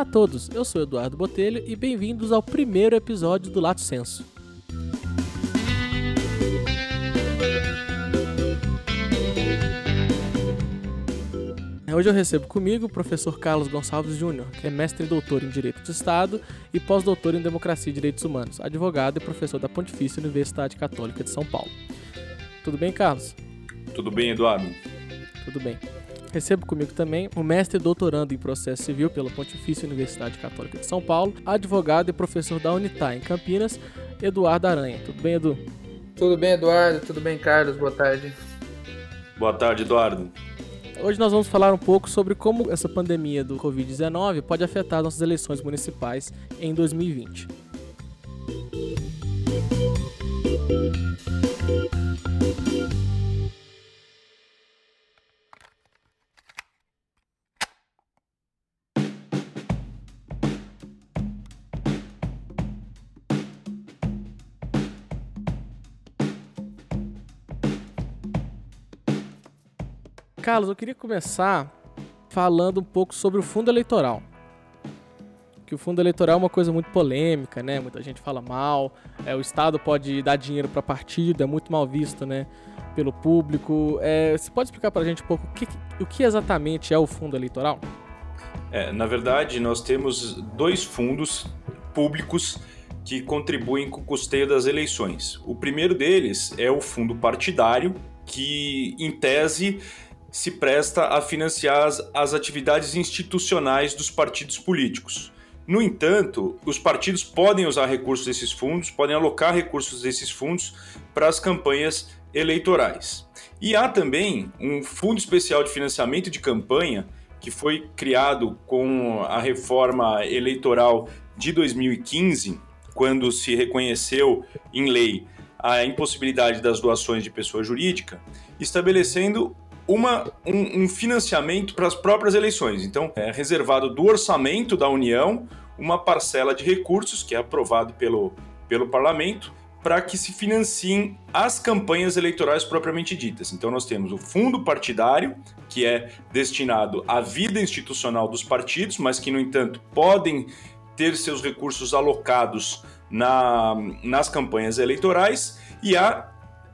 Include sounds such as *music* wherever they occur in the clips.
Olá a todos, eu sou Eduardo Botelho e bem-vindos ao primeiro episódio do Lato Senso. Hoje eu recebo comigo o professor Carlos Gonçalves Júnior, que é mestre e doutor em Direito de Estado e pós-doutor em Democracia e Direitos Humanos, advogado e professor da Pontifícia Universidade Católica de São Paulo. Tudo bem, Carlos? Tudo bem, Eduardo? Tudo bem. Recebo comigo também o mestre e doutorando em processo civil pela Pontifícia Universidade Católica de São Paulo, advogado e professor da Unitar em Campinas, Eduardo Aranha. Tudo bem, Edu? Tudo bem, Eduardo? Tudo bem, Carlos? Boa tarde. Boa tarde, Eduardo. Hoje nós vamos falar um pouco sobre como essa pandemia do Covid-19 pode afetar nossas eleições municipais em 2020. Carlos, eu queria começar falando um pouco sobre o fundo eleitoral. Que o fundo eleitoral é uma coisa muito polêmica, né? Muita gente fala mal. É, o Estado pode dar dinheiro para partido, é muito mal visto, né? Pelo público. É, você pode explicar para a gente um pouco o que, o que exatamente é o fundo eleitoral? É, na verdade, nós temos dois fundos públicos que contribuem com o custeio das eleições. O primeiro deles é o fundo partidário, que, em tese, se presta a financiar as, as atividades institucionais dos partidos políticos. No entanto, os partidos podem usar recursos desses fundos, podem alocar recursos desses fundos para as campanhas eleitorais. E há também um fundo especial de financiamento de campanha que foi criado com a reforma eleitoral de 2015, quando se reconheceu em lei a impossibilidade das doações de pessoa jurídica, estabelecendo uma, um, um financiamento para as próprias eleições. Então, é reservado do orçamento da União uma parcela de recursos que é aprovado pelo, pelo parlamento para que se financiem as campanhas eleitorais propriamente ditas. Então nós temos o fundo partidário, que é destinado à vida institucional dos partidos, mas que, no entanto, podem ter seus recursos alocados na, nas campanhas eleitorais, e há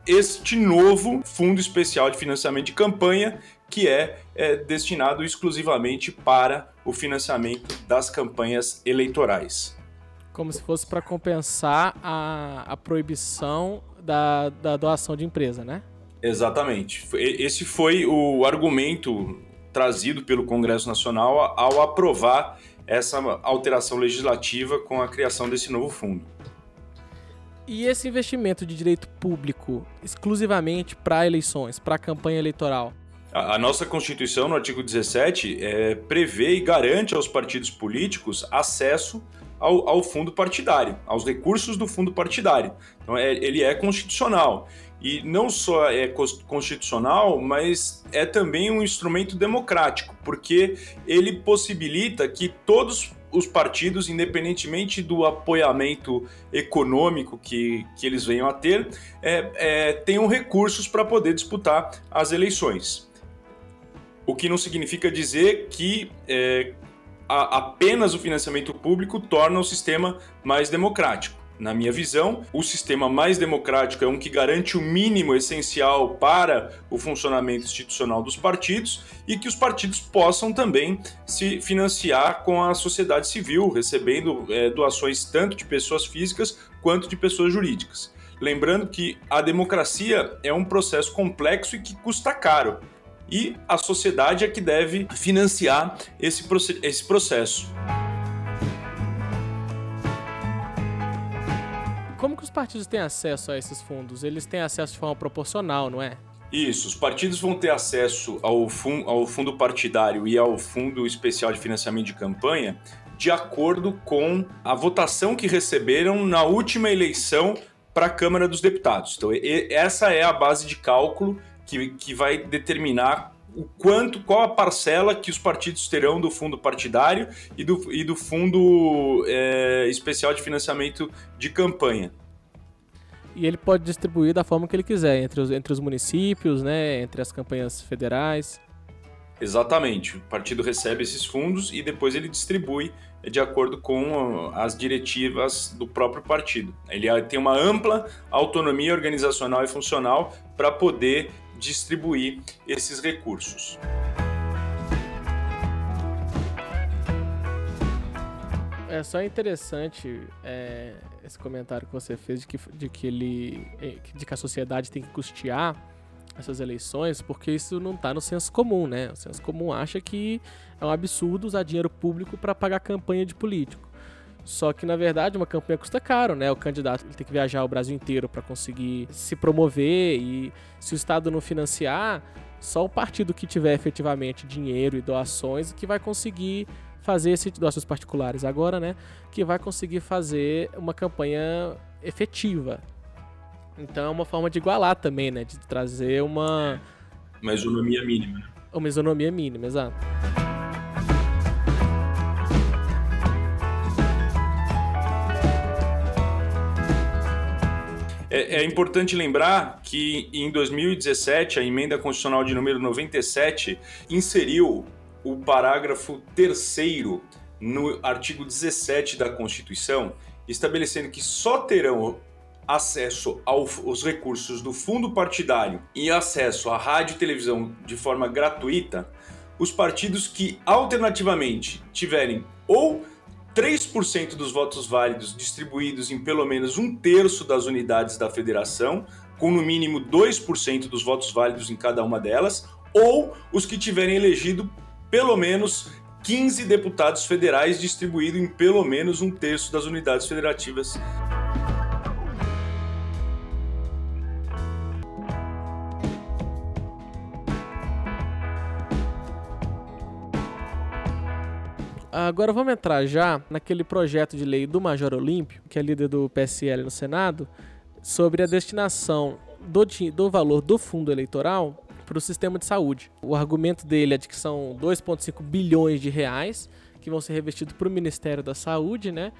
este novo Fundo Especial de Financiamento de Campanha, que é, é destinado exclusivamente para o financiamento das campanhas eleitorais. Como se fosse para compensar a, a proibição da, da doação de empresa, né? Exatamente. Esse foi o argumento trazido pelo Congresso Nacional ao aprovar essa alteração legislativa com a criação desse novo fundo. E esse investimento de direito público exclusivamente para eleições, para campanha eleitoral? A, a, nossa Constituição, no artigo 17, é, prevê e garante aos partidos políticos acesso ao, ao, fundo partidário, aos recursos do fundo partidário. Então, é, ele é constitucional. E não só é constitucional, mas é também um instrumento democrático, porque ele possibilita que todos os partidos, independentemente do apoiamento econômico que, que eles venham a ter, é, é, tenham recursos para poder disputar as eleições. O que não significa dizer que é, a, apenas o financiamento público torna o sistema mais democrático. Na minha visão, o sistema mais democrático é um que garante o mínimo essencial para o funcionamento institucional dos partidos e que os partidos possam também se financiar com a sociedade civil, recebendo é, doações tanto de pessoas físicas quanto de pessoas jurídicas. Lembrando que a democracia é um processo complexo e que custa caro. E a sociedade é que deve financiar esse, esse processo. Como que os partidos têm acesso a esses fundos? Eles têm acesso de forma proporcional, não é? Isso, os partidos vão ter acesso ao, fun ao fundo partidário e ao fundo especial de financiamento de campanha de acordo com a votação que receberam na última eleição para a Câmara dos Deputados. Então, essa é a base de cálculo que, que vai determinar o quanto, qual a parcela que os partidos terão do fundo partidário e do, e do fundo é, especial de financiamento de campanha. E ele pode distribuir da forma que ele quiser, entre os, entre os municípios, né, entre as campanhas federais. Exatamente. O partido recebe esses fundos e depois ele distribui de acordo com as diretivas do próprio partido. Ele tem uma ampla autonomia organizacional e funcional para poder distribuir esses recursos. É só interessante é, esse comentário que você fez de que, de que ele é, de que a sociedade tem que custear essas eleições, porque isso não está no senso comum, né? O senso comum acha que é um absurdo usar dinheiro público para pagar campanha de político. Só que, na verdade, uma campanha custa caro, né? O candidato tem que viajar o Brasil inteiro para conseguir se promover e se o Estado não financiar, só o partido que tiver efetivamente dinheiro e doações que vai conseguir fazer esse doações particulares agora, né? Que vai conseguir fazer uma campanha efetiva. Então é uma forma de igualar também, né? De trazer uma uma isonomia mínima. Né? Uma isonomia mínima, exato. É, é, importante lembrar que em 2017 a emenda constitucional de número 97 inseriu o parágrafo 3 no artigo 17 da Constituição, estabelecendo que só terão acesso aos recursos do fundo partidário e acesso à rádio e televisão de forma gratuita os partidos que alternativamente tiverem ou 3% dos votos válidos distribuídos em pelo menos um terço das unidades da federação, com no mínimo 2% dos votos válidos em cada uma delas, ou os que tiverem elegido pelo menos 15 deputados federais distribuídos em pelo menos um terço das unidades federativas. Agora vamos entrar já naquele projeto de lei do Major Olímpio, que é líder do PSL no Senado, sobre a destinação do, do valor do fundo eleitoral para o sistema de saúde. O argumento dele é de que são 2,5 bilhões de reais que vão ser revestidos para o Ministério da Saúde, né?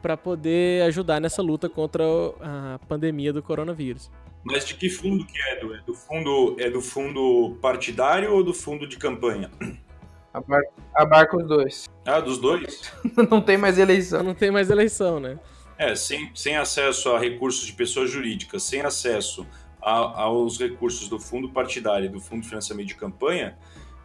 Para poder ajudar nessa luta contra a pandemia do coronavírus. Mas de que fundo que é, É do fundo, é do fundo partidário ou do fundo de campanha? Abarca, abarca os dois. Ah, dos dois? *laughs* não tem mais eleição. Não tem mais eleição, né? É, sem, sem acesso a recursos de pessoas jurídicas, sem acesso a, aos recursos do fundo partidário e do fundo de financiamento de campanha,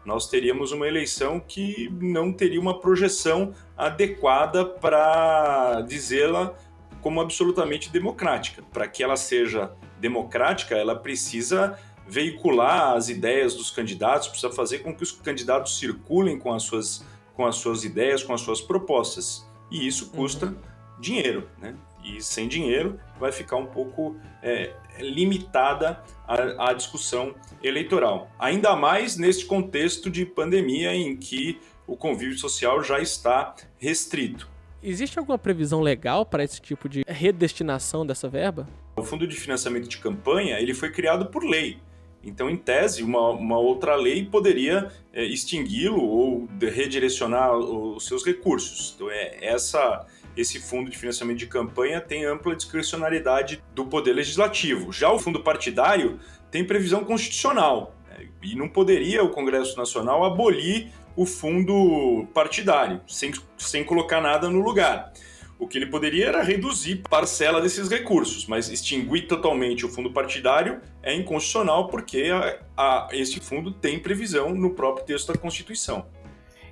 nós teríamos uma eleição que não teria uma projeção adequada para dizê-la como absolutamente democrática. Para que ela seja democrática, ela precisa veicular as ideias dos candidatos, precisa fazer com que os candidatos circulem com as suas, com as suas ideias, com as suas propostas. E isso uhum. custa uhum. dinheiro, né? E sem dinheiro vai ficar um pouco é, limitada a, a discussão eleitoral. Ainda mais neste contexto de pandemia em que o convívio social já está restrito. Existe alguma previsão legal para esse tipo de redestinação dessa verba? O Fundo de Financiamento de Campanha ele foi criado por lei. Então, em tese, uma, uma outra lei poderia é, extingui-lo ou redirecionar os seus recursos. Então, é, essa, esse fundo de financiamento de campanha tem ampla discricionariedade do poder legislativo. Já o fundo partidário tem previsão constitucional né? e não poderia o Congresso Nacional abolir o fundo partidário sem, sem colocar nada no lugar. O que ele poderia era reduzir parcela desses recursos, mas extinguir totalmente o fundo partidário é inconstitucional porque a, a, esse fundo tem previsão no próprio texto da Constituição.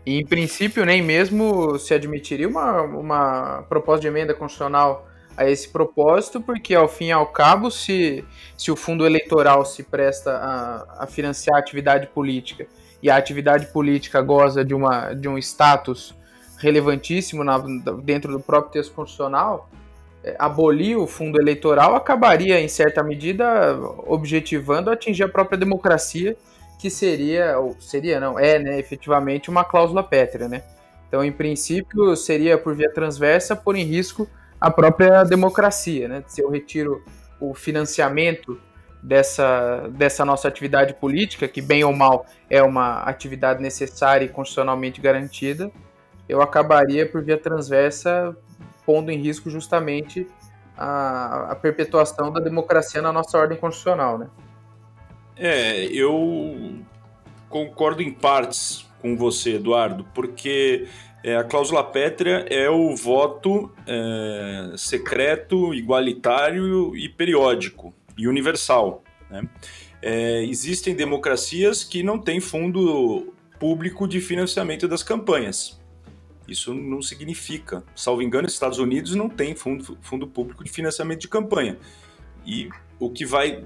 E, em princípio, nem mesmo se admitiria uma, uma proposta de emenda constitucional a esse propósito, porque ao fim e ao cabo, se, se o fundo eleitoral se presta a, a financiar a atividade política e a atividade política goza de, uma, de um status relevantíssimo na, dentro do próprio texto constitucional, é, abolir o fundo eleitoral acabaria, em certa medida, objetivando atingir a própria democracia, que seria, ou seria não, é, né, efetivamente uma cláusula pétrea, né? Então, em princípio, seria por via transversa pôr em risco a própria democracia, né? Se eu retiro o financiamento dessa, dessa nossa atividade política, que bem ou mal é uma atividade necessária e constitucionalmente garantida, eu acabaria por via transversa pondo em risco justamente a, a perpetuação da democracia na nossa ordem constitucional, né? É, eu concordo em partes com você, Eduardo, porque é, a cláusula pétrea é o voto é, secreto, igualitário e periódico e universal. Né? É, existem democracias que não têm fundo público de financiamento das campanhas. Isso não significa, salvo engano, Estados Unidos não tem fundo, fundo público de financiamento de campanha. E o que vai,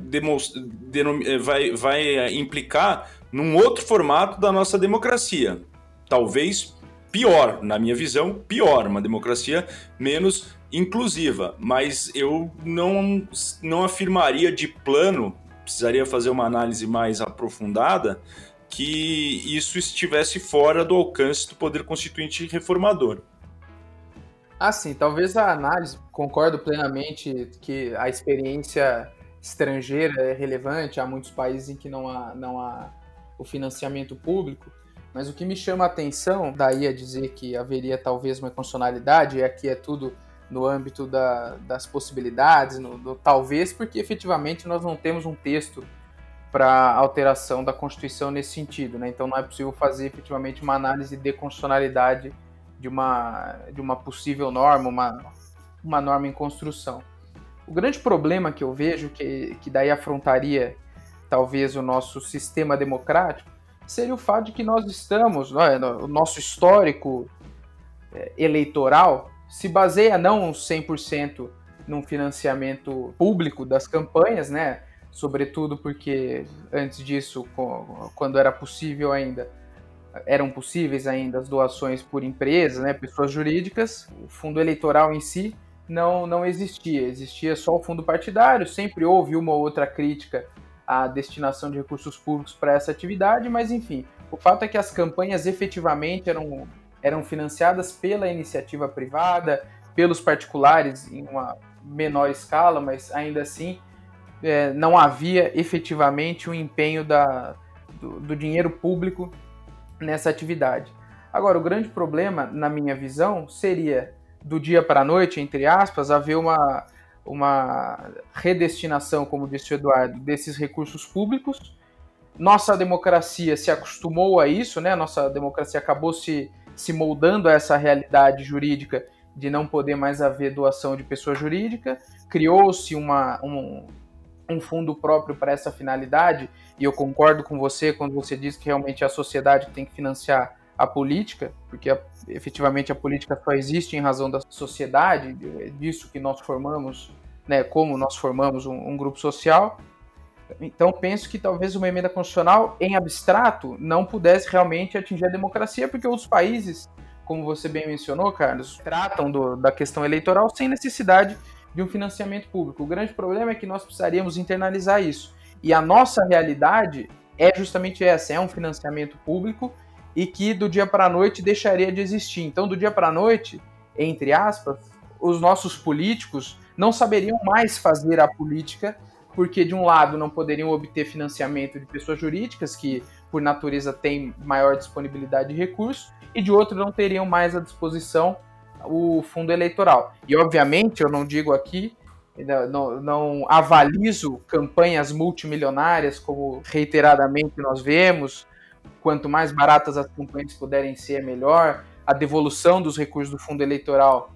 é, vai, vai implicar num outro formato da nossa democracia. Talvez pior, na minha visão, pior, uma democracia menos inclusiva. Mas eu não, não afirmaria de plano, precisaria fazer uma análise mais aprofundada, que isso estivesse fora do alcance do poder constituinte reformador. Ah, sim, talvez a análise, concordo plenamente que a experiência estrangeira é relevante, há muitos países em que não há, não há o financiamento público, mas o que me chama a atenção, daí a dizer que haveria talvez uma constitucionalidade, e aqui é tudo no âmbito da, das possibilidades, no, do talvez, porque efetivamente nós não temos um texto para alteração da Constituição nesse sentido, né? Então não é possível fazer efetivamente uma análise de constitucionalidade de uma, de uma possível norma, uma, uma norma em construção. O grande problema que eu vejo, que, que daí afrontaria talvez o nosso sistema democrático, seria o fato de que nós estamos, é, o nosso histórico é, eleitoral se baseia não 100% num financiamento público das campanhas, né? Sobretudo porque antes disso, quando era possível ainda, eram possíveis ainda as doações por empresas, né, pessoas jurídicas, o fundo eleitoral em si não, não existia, existia só o fundo partidário, sempre houve uma ou outra crítica a destinação de recursos públicos para essa atividade, mas enfim, o fato é que as campanhas efetivamente eram, eram financiadas pela iniciativa privada, pelos particulares em uma menor escala, mas ainda assim é, não havia efetivamente o um empenho da, do, do dinheiro público nessa atividade. Agora, o grande problema, na minha visão, seria do dia para a noite, entre aspas, haver uma uma redestinação, como disse o Eduardo, desses recursos públicos. Nossa democracia se acostumou a isso, né? Nossa democracia acabou se, se moldando a essa realidade jurídica de não poder mais haver doação de pessoa jurídica. Criou-se uma, um, um fundo próprio para essa finalidade, e eu concordo com você quando você diz que realmente a sociedade tem que financiar a política, porque a, efetivamente a política só existe em razão da sociedade, disso que nós formamos, né, como nós formamos um, um grupo social. Então penso que talvez uma emenda constitucional em abstrato não pudesse realmente atingir a democracia, porque os países, como você bem mencionou, Carlos, tratam do, da questão eleitoral sem necessidade de um financiamento público. O grande problema é que nós precisaríamos internalizar isso. E a nossa realidade é justamente essa, é um financiamento público e que do dia para a noite deixaria de existir. Então, do dia para a noite, entre aspas, os nossos políticos não saberiam mais fazer a política, porque de um lado não poderiam obter financiamento de pessoas jurídicas que por natureza têm maior disponibilidade de recursos, e de outro não teriam mais à disposição o fundo eleitoral. E obviamente eu não digo aqui não, não, avalizo campanhas multimilionárias, como reiteradamente nós vemos, quanto mais baratas as campanhas puderem ser, melhor. A devolução dos recursos do fundo eleitoral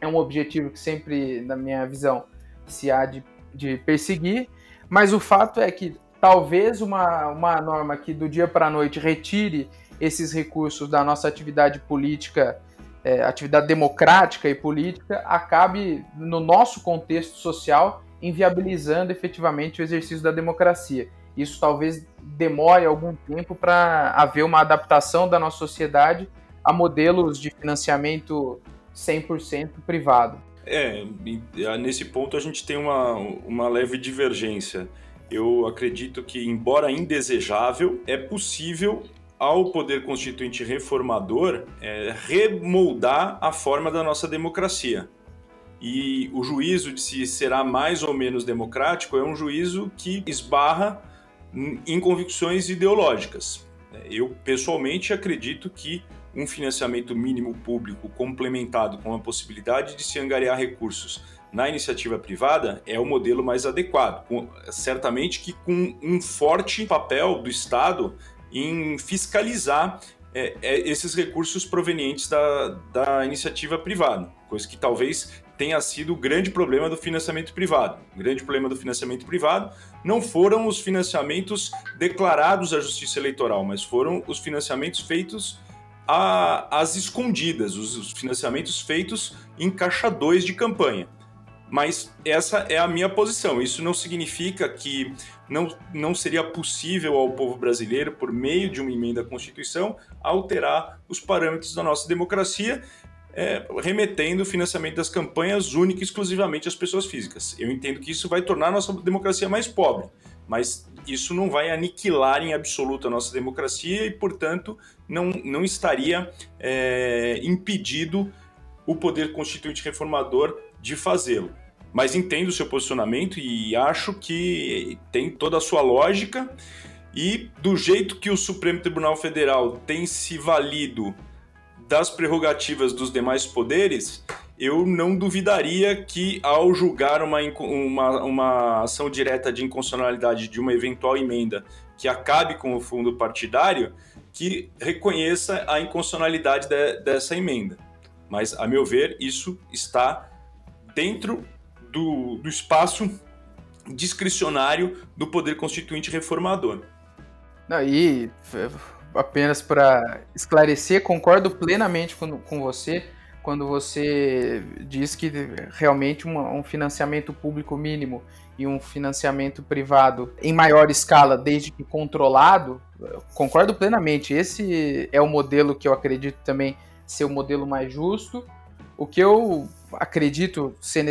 é um objetivo que sempre, na minha visão, se há de, de perseguir. Mas o fato é que talvez uma, uma norma que do dia para a noite retire esses recursos da nossa atividade política, é, atividade democrática e política, acabe, no nosso contexto social, inviabilizando efetivamente o exercício da democracia. Isso talvez demore algum tempo para haver uma adaptação da nossa sociedade a modelos de financiamento 100% privado. É, nesse ponto a gente tem uma, uma leve divergência. Eu acredito que, embora indesejável, é possível ao poder constituinte reformador é, remoldar a forma da nossa democracia. E o juízo de se será mais ou menos democrático é um juízo que esbarra em convicções ideológicas. Eu, pessoalmente, acredito que um financiamento mínimo público complementado com a possibilidade de se angariar recursos na iniciativa privada é o modelo mais adequado. Certamente que com um forte papel do Estado em fiscalizar é, é, esses recursos provenientes da, da iniciativa privada, coisa que talvez tenha sido o grande problema do financiamento privado. O grande problema do financiamento privado não foram os financiamentos declarados à Justiça Eleitoral, mas foram os financiamentos feitos às escondidas, os financiamentos feitos em caixa 2 de campanha. Mas essa é a minha posição. Isso não significa que não, não seria possível ao povo brasileiro, por meio de uma emenda à Constituição, alterar os parâmetros da nossa democracia, é, remetendo o financiamento das campanhas única e exclusivamente às pessoas físicas. Eu entendo que isso vai tornar a nossa democracia mais pobre, mas isso não vai aniquilar em absoluto a nossa democracia e, portanto, não, não estaria é, impedido o poder constituinte reformador de fazê-lo. Mas entendo o seu posicionamento e acho que tem toda a sua lógica. E do jeito que o Supremo Tribunal Federal tem se valido das prerrogativas dos demais poderes, eu não duvidaria que, ao julgar uma, uma, uma ação direta de inconstitucionalidade de uma eventual emenda que acabe com o fundo partidário, que reconheça a inconstitucionalidade de, dessa emenda. Mas, a meu ver, isso está dentro do, do espaço discricionário do poder constituinte reformador. Não, e apenas para esclarecer, concordo plenamente com, com você quando você diz que realmente uma, um financiamento público mínimo e um financiamento privado em maior escala, desde que controlado, concordo plenamente. Esse é o modelo que eu acredito também ser o modelo mais justo. O que eu acredito ser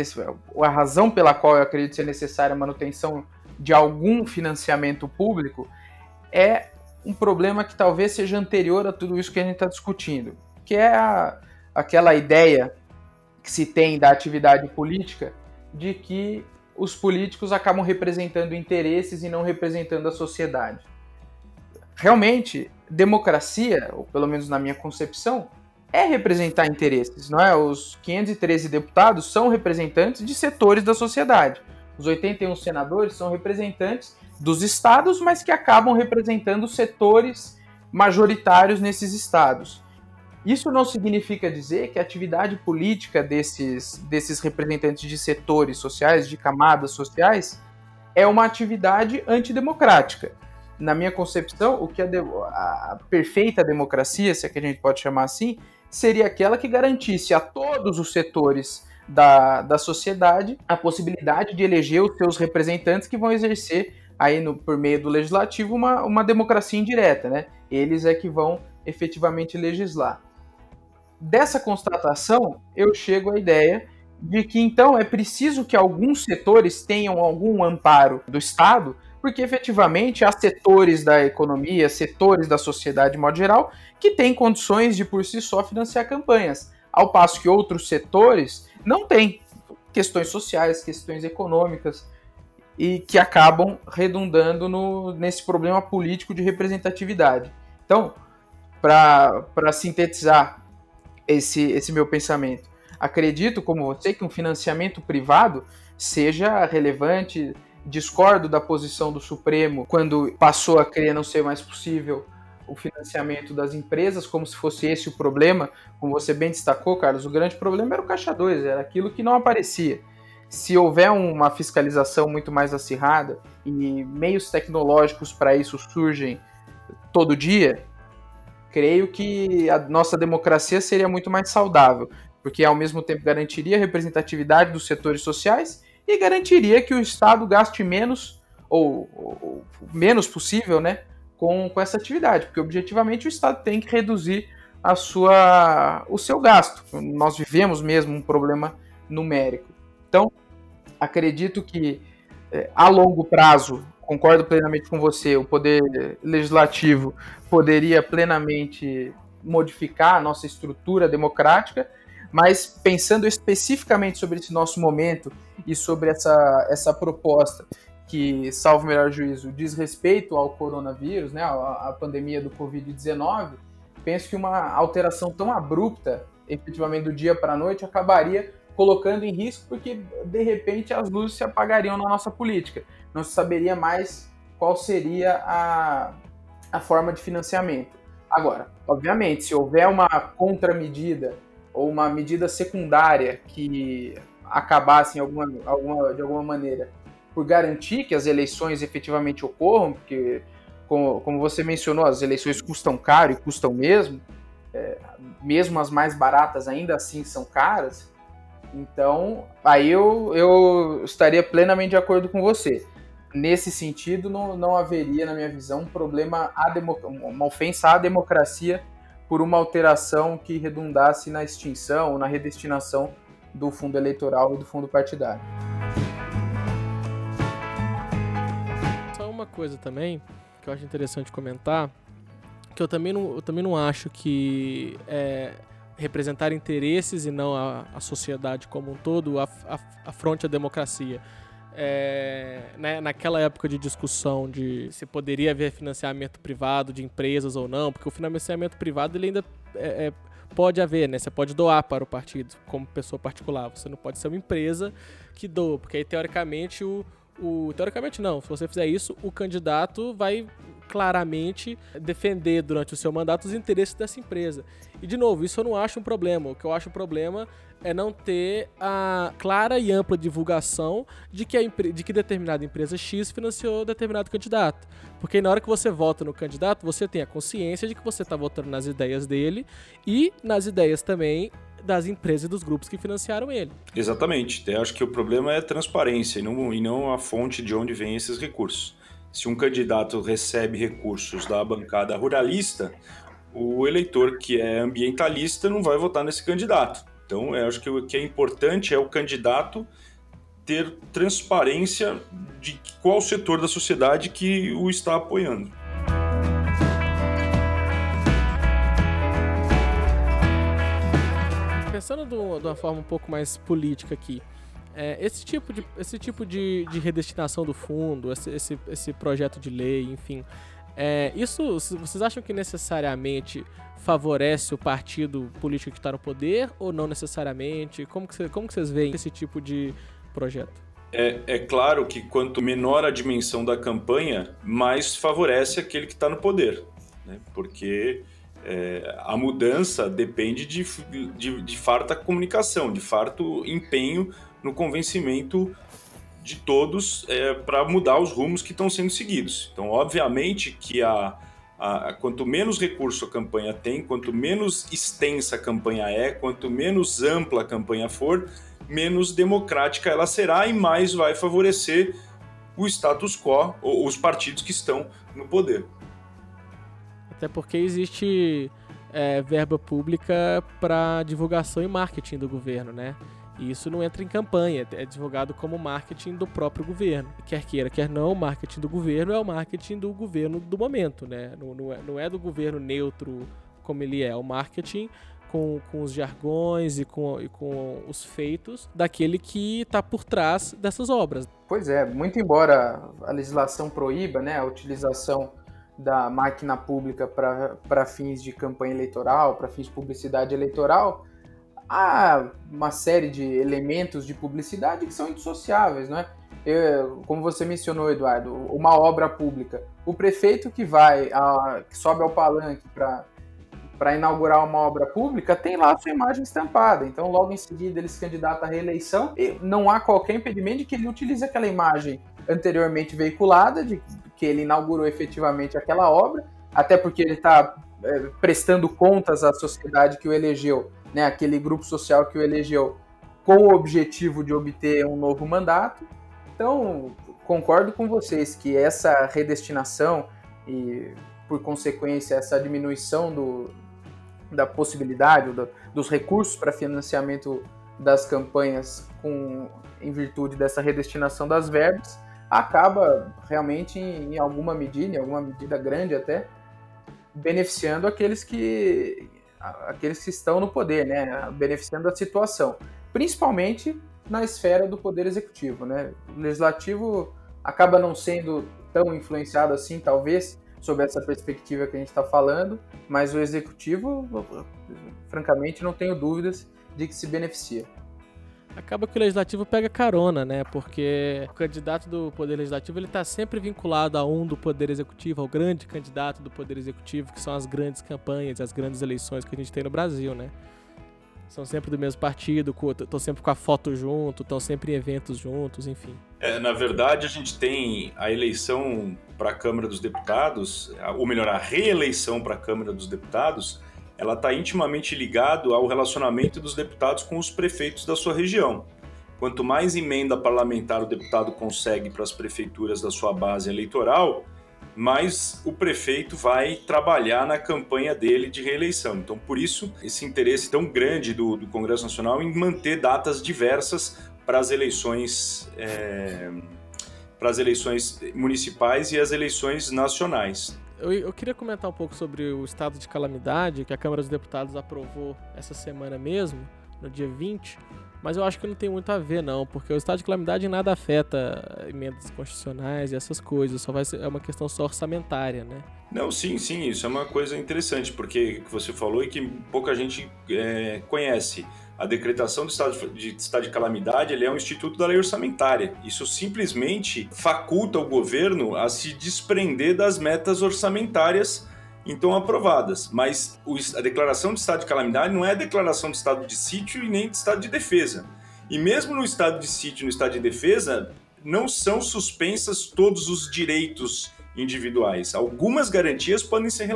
a razão pela qual eu acredito ser necessária a manutenção de algum financiamento público é um problema que talvez seja anterior a tudo isso que a gente está discutindo, que é a, aquela ideia que se tem da atividade política de que os políticos acabam representando interesses e não representando a sociedade. Realmente, democracia, ou pelo menos na minha concepção, é representar interesses, não é? Os 513 deputados são representantes de setores da sociedade. Os 81 senadores são representantes dos estados, mas que acabam representando setores majoritários nesses estados. Isso não significa dizer que a atividade política desses, desses representantes de setores sociais, de camadas sociais, é uma atividade antidemocrática. Na minha concepção, o que a, de, a perfeita democracia, se é que a gente pode chamar assim, seria aquela que garantisse a todos os setores da, da sociedade a possibilidade de eleger os seus representantes que vão exercer aí no, por meio do legislativo uma, uma democracia indireta, né? Eles é que vão efetivamente legislar. Dessa constatação, eu chego à ideia de que então é preciso que alguns setores tenham algum amparo do Estado porque efetivamente há setores da economia, setores da sociedade de modo geral, que têm condições de por si só financiar campanhas, ao passo que outros setores não têm questões sociais, questões econômicas, e que acabam redundando no, nesse problema político de representatividade. Então, para sintetizar esse, esse meu pensamento, acredito, como você, que um financiamento privado seja relevante, discordo da posição do Supremo quando passou a querer não ser mais possível o financiamento das empresas, como se fosse esse o problema. Como você bem destacou, Carlos, o grande problema era o Caixa 2, era aquilo que não aparecia. Se houver uma fiscalização muito mais acirrada e meios tecnológicos para isso surgem todo dia, creio que a nossa democracia seria muito mais saudável, porque ao mesmo tempo garantiria a representatividade dos setores sociais e garantiria que o Estado gaste menos ou, ou menos possível, né, com, com essa atividade, porque objetivamente o Estado tem que reduzir a sua, o seu gasto. Nós vivemos mesmo um problema numérico. Então, acredito que é, a longo prazo, concordo plenamente com você, o poder legislativo poderia plenamente modificar a nossa estrutura democrática, mas pensando especificamente sobre esse nosso momento e sobre essa, essa proposta que, salvo o melhor juízo, diz respeito ao coronavírus, né, a, a pandemia do Covid-19, penso que uma alteração tão abrupta, efetivamente do dia para a noite, acabaria colocando em risco, porque de repente as luzes se apagariam na nossa política. Não se saberia mais qual seria a, a forma de financiamento. Agora, obviamente, se houver uma contramedida ou uma medida secundária que acabasse alguma, alguma, de alguma maneira por garantir que as eleições efetivamente ocorram, porque, como, como você mencionou, as eleições custam caro e custam mesmo, é, mesmo as mais baratas ainda assim são caras, então aí eu, eu estaria plenamente de acordo com você. Nesse sentido, não, não haveria, na minha visão, um problema, à uma ofensa à democracia por uma alteração que redundasse na extinção ou na redestinação do fundo eleitoral e do fundo partidário. Só uma coisa também que eu acho interessante comentar, que eu também não, eu também não acho que é, representar interesses e não a, a sociedade como um todo afronte a, a democracia. É, né, naquela época de discussão de se poderia haver financiamento privado de empresas ou não, porque o financiamento privado ele ainda é, é pode haver, né? Você pode doar para o partido como pessoa particular. Você não pode ser uma empresa que doa, porque aí teoricamente o, o teoricamente não. Se você fizer isso, o candidato vai claramente defender durante o seu mandato os interesses dessa empresa. E de novo, isso eu não acho um problema. O que eu acho um problema é não ter a clara e ampla divulgação de que, a de que determinada empresa X financiou determinado candidato. Porque na hora que você vota no candidato, você tem a consciência de que você está votando nas ideias dele e nas ideias também das empresas e dos grupos que financiaram ele. Exatamente. Eu acho que o problema é transparência e não, e não a fonte de onde vêm esses recursos. Se um candidato recebe recursos da bancada ruralista, o eleitor que é ambientalista não vai votar nesse candidato. Então, eu acho que o que é importante é o candidato ter transparência de qual setor da sociedade que o está apoiando. Pensando de uma forma um pouco mais política aqui, é, esse tipo, de, esse tipo de, de redestinação do fundo, esse, esse, esse projeto de lei, enfim, é, isso vocês acham que necessariamente favorece o partido político que está no poder ou não necessariamente? Como que, como que vocês veem esse tipo de projeto? É, é claro que quanto menor a dimensão da campanha, mais favorece aquele que está no poder. Né? Porque é, a mudança depende de, de, de farta comunicação, de farto empenho no convencimento de todos é, para mudar os rumos que estão sendo seguidos. Então, obviamente que a, a, quanto menos recurso a campanha tem, quanto menos extensa a campanha é, quanto menos ampla a campanha for, menos democrática ela será e mais vai favorecer o status quo ou os partidos que estão no poder. Até porque existe é, verba pública para divulgação e marketing do governo, né? E isso não entra em campanha, é divulgado como marketing do próprio governo. Quer queira, quer não, o marketing do governo é o marketing do governo do momento, né? Não, não, é, não é do governo neutro como ele é, o marketing com, com os jargões e com, e com os feitos daquele que está por trás dessas obras. Pois é, muito embora a legislação proíba né, a utilização da máquina pública para fins de campanha eleitoral, para fins de publicidade eleitoral, há uma série de elementos de publicidade que são indissociáveis, não é? Eu, como você mencionou, Eduardo, uma obra pública. O prefeito que vai, a, que sobe ao palanque para inaugurar uma obra pública tem lá a sua imagem estampada. Então, logo em seguida, ele se candidata à reeleição e não há qualquer impedimento de que ele utilize aquela imagem anteriormente veiculada, de que ele inaugurou efetivamente aquela obra, até porque ele está é, prestando contas à sociedade que o elegeu né, aquele grupo social que o elegeu com o objetivo de obter um novo mandato. Então, concordo com vocês que essa redestinação e, por consequência, essa diminuição do, da possibilidade, do, dos recursos para financiamento das campanhas com, em virtude dessa redestinação das verbas, acaba realmente, em, em alguma medida, em alguma medida grande até, beneficiando aqueles que, aqueles que estão no poder, né, beneficiando a situação, principalmente na esfera do poder executivo, né? O legislativo acaba não sendo tão influenciado assim, talvez, sob essa perspectiva que a gente está falando, mas o executivo, francamente, não tenho dúvidas de que se beneficia. Acaba que o legislativo pega carona, né? Porque o candidato do poder legislativo ele está sempre vinculado a um do poder executivo, ao grande candidato do poder executivo, que são as grandes campanhas, as grandes eleições que a gente tem no Brasil, né? São sempre do mesmo partido, estão sempre com a foto junto, estão sempre em eventos juntos, enfim. É, na verdade, a gente tem a eleição para a Câmara dos Deputados, ou melhor, a reeleição para a Câmara dos Deputados, ela está intimamente ligado ao relacionamento dos deputados com os prefeitos da sua região. Quanto mais emenda parlamentar o deputado consegue para as prefeituras da sua base eleitoral, mais o prefeito vai trabalhar na campanha dele de reeleição. Então, por isso, esse interesse tão grande do, do Congresso Nacional em manter datas diversas para as eleições. É, para as eleições municipais e as eleições nacionais. Eu, eu, queria comentar um pouco sobre o estado de calamidade que a Câmara dos Deputados aprovou essa semana mesmo, no dia 20, mas eu acho que não tem muito a ver não, porque o estado de calamidade nada afeta emendas constitucionais e essas coisas, só vai ser é uma questão só orçamentária, né? Não, sim, sim, isso é uma coisa interessante, porque que você falou e que pouca gente é, conhece a decretação do estado de, estado de calamidade ele é um instituto da lei orçamentária. Isso simplesmente faculta o governo a se desprender das metas orçamentárias então aprovadas. Mas a declaração de estado de calamidade não é declaração de estado de sítio e nem de estado de defesa. E mesmo no estado de sítio e no estado de defesa, não são suspensas todos os direitos individuais. Algumas garantias podem ser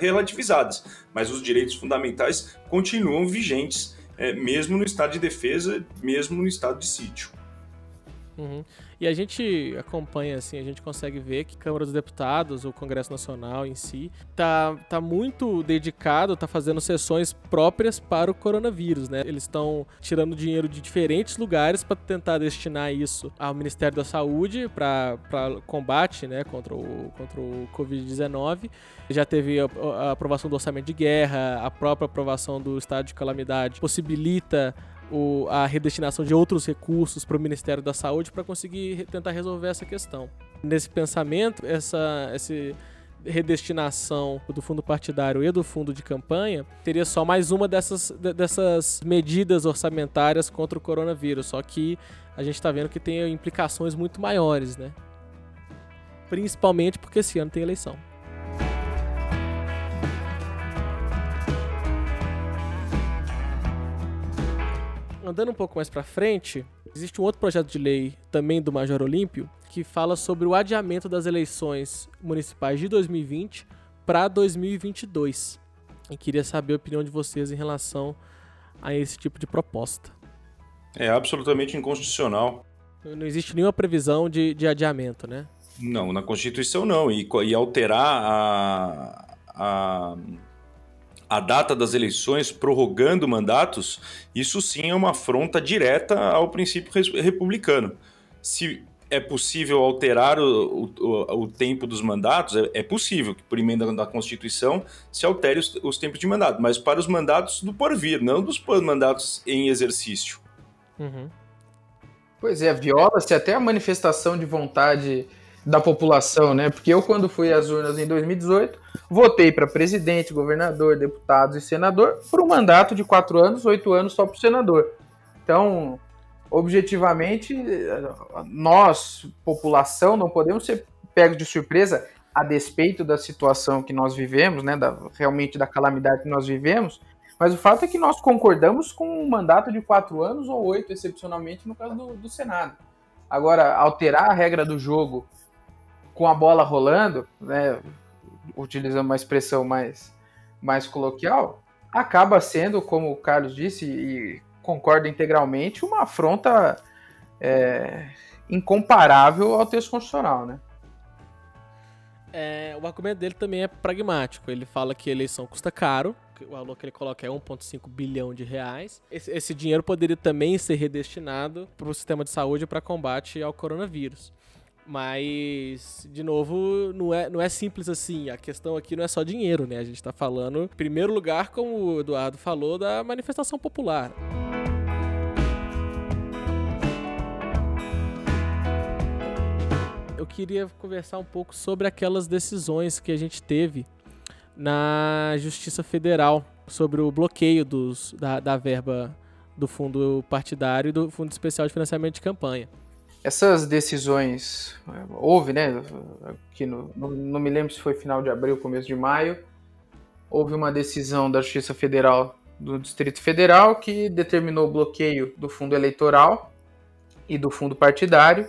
relativizadas, mas os direitos fundamentais continuam vigentes é, mesmo no estado de defesa, mesmo no estado de sítio. Uhum. E a gente acompanha, assim, a gente consegue ver que Câmara dos Deputados, o Congresso Nacional em si, tá, tá muito dedicado, tá fazendo sessões próprias para o coronavírus, né? Eles estão tirando dinheiro de diferentes lugares para tentar destinar isso ao Ministério da Saúde para combate, né, contra o, contra o Covid-19. Já teve a, a aprovação do orçamento de guerra, a própria aprovação do estado de calamidade possibilita o, a redestinação de outros recursos para o Ministério da Saúde para conseguir tentar resolver essa questão. Nesse pensamento, essa, essa redestinação do fundo partidário e do fundo de campanha teria só mais uma dessas, dessas medidas orçamentárias contra o coronavírus, só que a gente está vendo que tem implicações muito maiores, né? Principalmente porque esse ano tem eleição. Andando um pouco mais para frente, existe um outro projeto de lei também do Major Olímpio que fala sobre o adiamento das eleições municipais de 2020 para 2022. E queria saber a opinião de vocês em relação a esse tipo de proposta. É absolutamente inconstitucional. Não existe nenhuma previsão de, de adiamento, né? Não, na Constituição não. E, e alterar a, a a data das eleições prorrogando mandatos, isso sim é uma afronta direta ao princípio republicano. Se é possível alterar o, o, o tempo dos mandatos, é, é, possível que por emenda da Constituição se altere os, os, tempos de mandato, mas para os mandatos do porvir, não dos mandatos em exercício. Uhum. Pois é, viola-se até a manifestação de vontade da população, né? Porque eu, quando fui às urnas em 2018, votei para presidente, governador, deputados e senador por um mandato de quatro anos, oito anos só para o senador. Então, objetivamente, nós, população, não podemos ser pegos de surpresa a despeito da situação que nós vivemos, né? Da, realmente da calamidade que nós vivemos. Mas o fato é que nós concordamos com um mandato de quatro anos ou oito, excepcionalmente, no caso do, do Senado. Agora, alterar a regra do jogo com a bola rolando, né, utilizando uma expressão mais, mais coloquial, acaba sendo, como o Carlos disse, e concordo integralmente, uma afronta é, incomparável ao texto constitucional, né? É, o argumento dele também é pragmático. Ele fala que a eleição custa caro, o valor que ele coloca é 1,5 bilhão de reais. Esse, esse, dinheiro poderia também ser redestinado para o sistema de saúde para combate ao coronavírus. Mas, de novo, não é, não é simples assim. A questão aqui não é só dinheiro, né? A gente tá falando, em primeiro lugar, como o Eduardo falou, da manifestação popular. Eu queria conversar um pouco sobre aquelas decisões que a gente teve na Justiça Federal sobre o bloqueio dos, da, da verba do fundo partidário e do fundo especial de financiamento de campanha. Essas decisões, houve, né? Que no, não me lembro se foi final de abril, começo de maio, houve uma decisão da Justiça Federal do Distrito Federal que determinou o bloqueio do fundo eleitoral e do fundo partidário,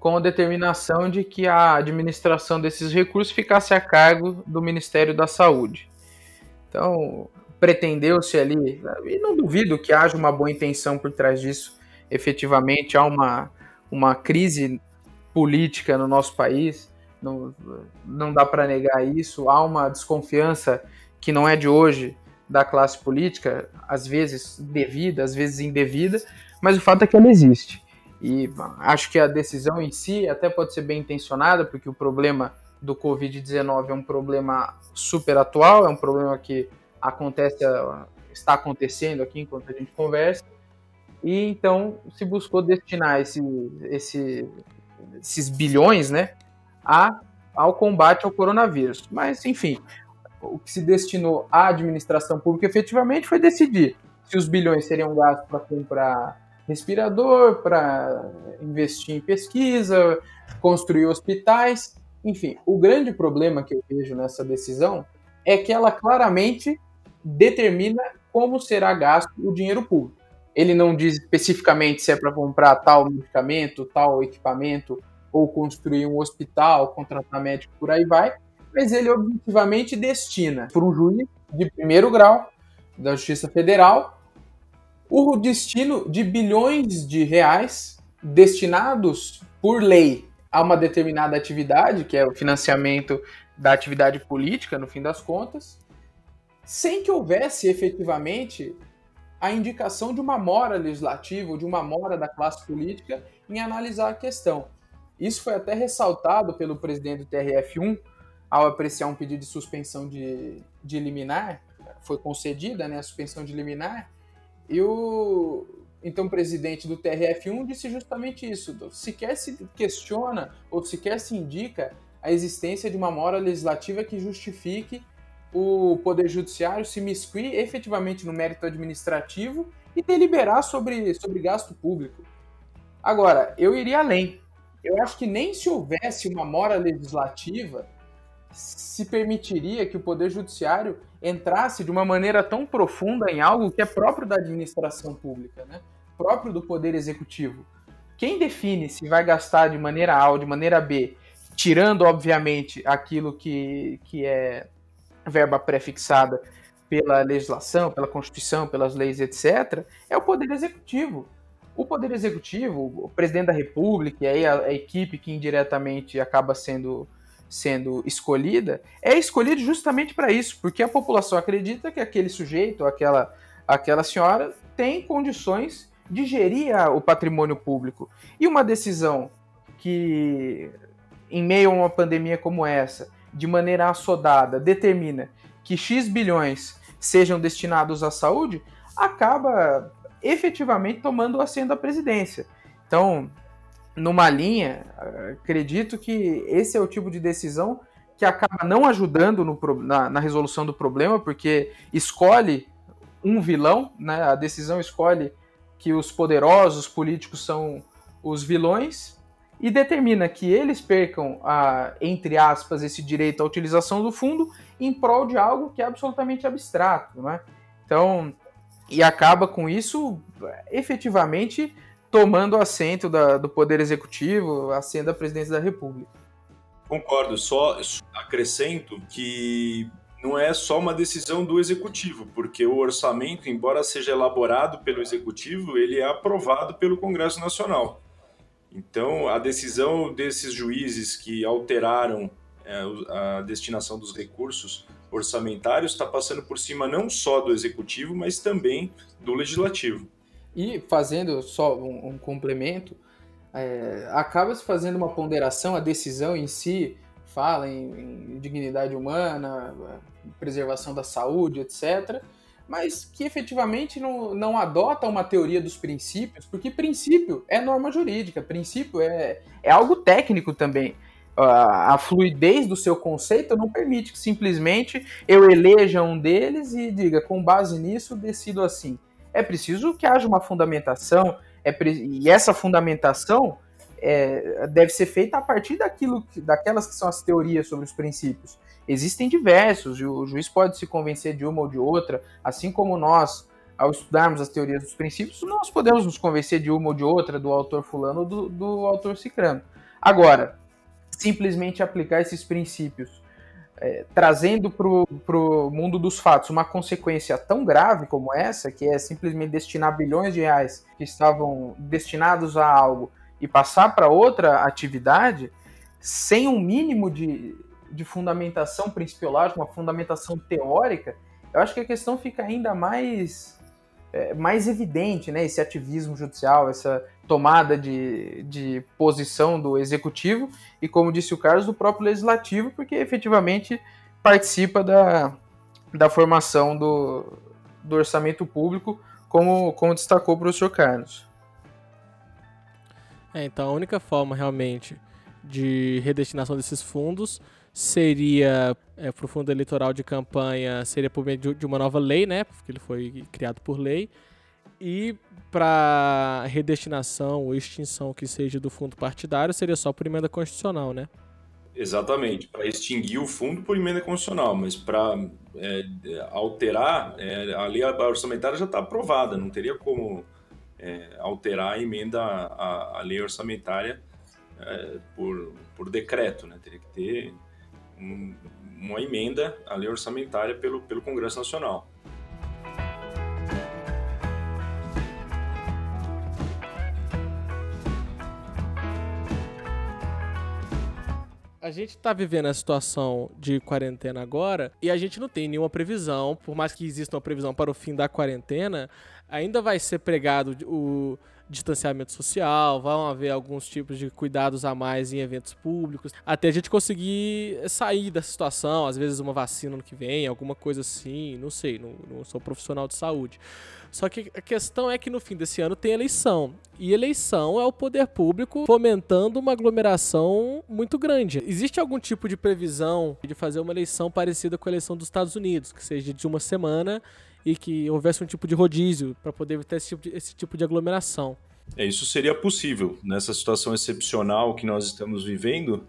com a determinação de que a administração desses recursos ficasse a cargo do Ministério da Saúde. Então, pretendeu-se ali, e não duvido que haja uma boa intenção por trás disso, efetivamente há uma, uma crise política no nosso país, não, não dá para negar isso, há uma desconfiança que não é de hoje da classe política, às vezes devida, às vezes indevida, mas o fato é que ela existe. E acho que a decisão em si até pode ser bem intencionada, porque o problema do Covid-19 é um problema super atual, é um problema que acontece, está acontecendo aqui enquanto a gente conversa, e então se buscou destinar esse, esse, esses bilhões né, a, ao combate ao coronavírus. Mas, enfim, o que se destinou à administração pública efetivamente foi decidir se os bilhões seriam gastos para comprar respirador, para investir em pesquisa, construir hospitais. Enfim, o grande problema que eu vejo nessa decisão é que ela claramente determina como será gasto o dinheiro público. Ele não diz especificamente se é para comprar tal medicamento, tal equipamento, ou construir um hospital, contratar médico, por aí vai, mas ele objetivamente destina para um juiz de primeiro grau da Justiça Federal o destino de bilhões de reais destinados por lei a uma determinada atividade, que é o financiamento da atividade política, no fim das contas, sem que houvesse efetivamente a indicação de uma mora legislativa, de uma mora da classe política em analisar a questão. Isso foi até ressaltado pelo presidente do TRF1, ao apreciar um pedido de suspensão de, de liminar, foi concedida né, a suspensão de liminar, e o então presidente do TRF1 disse justamente isso: sequer se questiona ou sequer se indica a existência de uma mora legislativa que justifique o Poder Judiciário se miscuir efetivamente no mérito administrativo e deliberar sobre, sobre gasto público. Agora, eu iria além. Eu acho que nem se houvesse uma mora legislativa, se permitiria que o Poder Judiciário entrasse de uma maneira tão profunda em algo que é próprio da administração pública, né? próprio do Poder Executivo. Quem define se vai gastar de maneira A ou de maneira B, tirando, obviamente, aquilo que, que é verba pré-fixada pela legislação, pela Constituição, pelas leis, etc., é o Poder Executivo. O Poder Executivo, o presidente da República e aí a, a equipe que indiretamente acaba sendo sendo escolhida, é escolhido justamente para isso, porque a população acredita que aquele sujeito, aquela, aquela senhora, tem condições de gerir o patrimônio público. E uma decisão que, em meio a uma pandemia como essa, de maneira assodada, determina que X bilhões sejam destinados à saúde, acaba efetivamente tomando o assento da presidência. Então, numa linha, acredito que esse é o tipo de decisão que acaba não ajudando no, na, na, resolução do problema, porque escolhe um vilão, né? a decisão escolhe que os poderosos políticos são os vilões e determina que eles percam, a, entre aspas, esse direito à utilização do fundo em prol de algo que é absolutamente abstrato. Né? Então, e acaba com isso efetivamente tomando assento da, do Poder Executivo, assento da Presidência da República. Concordo, só acrescento que não é só uma decisão do Executivo, porque o orçamento, embora seja elaborado pelo Executivo, ele é aprovado pelo Congresso Nacional. Então, a decisão desses juízes que alteraram é, a destinação dos recursos orçamentários está passando por cima não só do Executivo, mas também do Legislativo. E fazendo só um, um complemento, é, acaba se fazendo uma ponderação, a decisão em si fala em, em dignidade humana, preservação da saúde, etc., mas que efetivamente não, não adota uma teoria dos princípios, porque princípio é norma jurídica, princípio é, é algo técnico também. A, a fluidez do seu conceito não permite que simplesmente eu eleja um deles e diga, com base nisso, decido assim é preciso que haja uma fundamentação, é e essa fundamentação é, deve ser feita a partir daquilo, daquelas que são as teorias sobre os princípios. Existem diversos, o juiz pode se convencer de uma ou de outra, assim como nós, ao estudarmos as teorias dos princípios, nós podemos nos convencer de uma ou de outra, do autor fulano ou do, do autor cicrano. Agora, simplesmente aplicar esses princípios é, trazendo para o mundo dos fatos uma consequência tão grave como essa, que é simplesmente destinar bilhões de reais que estavam destinados a algo e passar para outra atividade, sem um mínimo de, de fundamentação principiológica, uma fundamentação teórica, eu acho que a questão fica ainda mais, é, mais evidente, né? Esse ativismo judicial, essa tomada de, de posição do executivo e, como disse o Carlos, do próprio legislativo, porque efetivamente participa da, da formação do, do orçamento público, como, como destacou o professor Carlos. É, então a única forma realmente de redestinação desses fundos seria é, para o fundo eleitoral de campanha seria por meio de, uma nova lei, né? Porque ele foi criado por lei. E para redestinação ou extinção que seja do fundo partidário seria só por emenda constitucional, né? Exatamente, para extinguir o fundo por emenda constitucional, mas para é, alterar, é, a lei orçamentária já está aprovada, não teria como é, alterar a emenda à, à lei orçamentária é, por, por decreto, né? teria que ter um, uma emenda à lei orçamentária pelo, pelo Congresso Nacional. a gente está vivendo a situação de quarentena agora e a gente não tem nenhuma previsão, por mais que exista uma previsão para o fim da quarentena, ainda vai ser pregado o distanciamento social, vão haver alguns tipos de cuidados a mais em eventos públicos, até a gente conseguir sair dessa situação, às vezes uma vacina no que vem, alguma coisa assim, não sei, não, não sou profissional de saúde. Só que a questão é que no fim desse ano tem eleição. E eleição é o poder público fomentando uma aglomeração muito grande. Existe algum tipo de previsão de fazer uma eleição parecida com a eleição dos Estados Unidos, que seja de uma semana e que houvesse um tipo de rodízio para poder ter esse tipo de, esse tipo de aglomeração. É, isso seria possível. Nessa situação excepcional que nós estamos vivendo,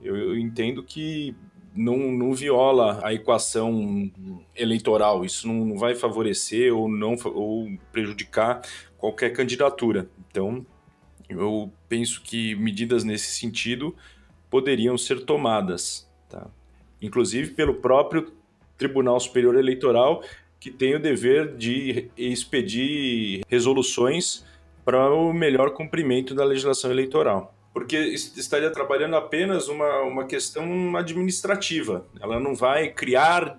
eu, eu entendo que não, não viola a equação eleitoral. Isso não, não vai favorecer ou não ou prejudicar qualquer candidatura. Então, eu penso que medidas nesse sentido poderiam ser tomadas, tá? inclusive pelo próprio Tribunal Superior Eleitoral, que tem o dever de expedir resoluções para o melhor cumprimento da legislação eleitoral porque estaria trabalhando apenas uma, uma questão administrativa. Ela não vai criar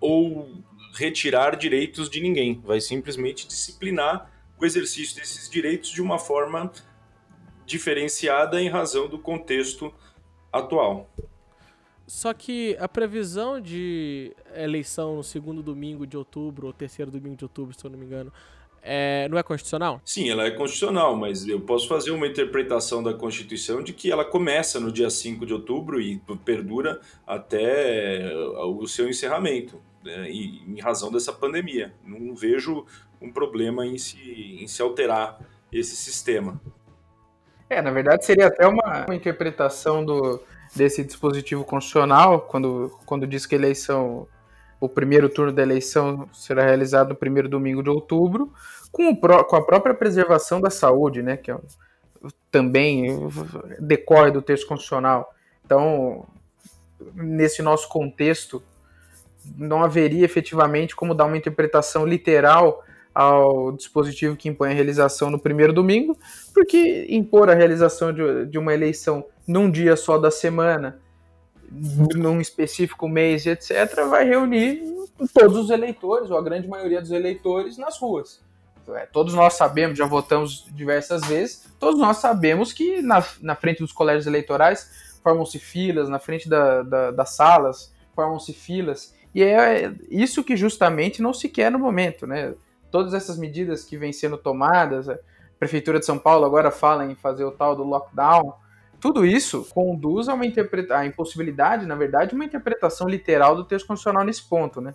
ou retirar direitos de ninguém, vai simplesmente disciplinar o exercício desses direitos de uma forma diferenciada em razão do contexto atual. Só que a previsão de eleição no segundo domingo de outubro, ou terceiro domingo de outubro, se eu não me engano, é, não é constitucional? Sim, ela é constitucional, mas eu posso fazer uma interpretação da Constituição de que ela começa no dia 5 de outubro e perdura até o seu encerramento, né, em razão dessa pandemia. Não vejo um problema em se, em se alterar esse sistema. É, na verdade seria até uma, uma interpretação do, desse dispositivo constitucional, quando, quando diz que eleição o primeiro turno da eleição será realizado no primeiro domingo de outubro, com, o, com a própria preservação da saúde, né, que é, também decorre do texto constitucional. Então, nesse nosso contexto, não haveria efetivamente como dar uma interpretação literal ao dispositivo que impõe a realização no primeiro domingo, porque impor a realização de, de uma eleição num dia só da semana num específico mês, etc., vai reunir todos os eleitores, ou a grande maioria dos eleitores, nas ruas. É, todos nós sabemos, já votamos diversas vezes, todos nós sabemos que na, na frente dos colégios eleitorais formam-se filas, na frente da, da, das salas formam-se filas, e é isso que justamente não se quer no momento, né? Todas essas medidas que vêm sendo tomadas, a Prefeitura de São Paulo agora fala em fazer o tal do lockdown, tudo isso conduz a uma interpretação, a impossibilidade, na verdade, uma interpretação literal do texto constitucional nesse ponto, né?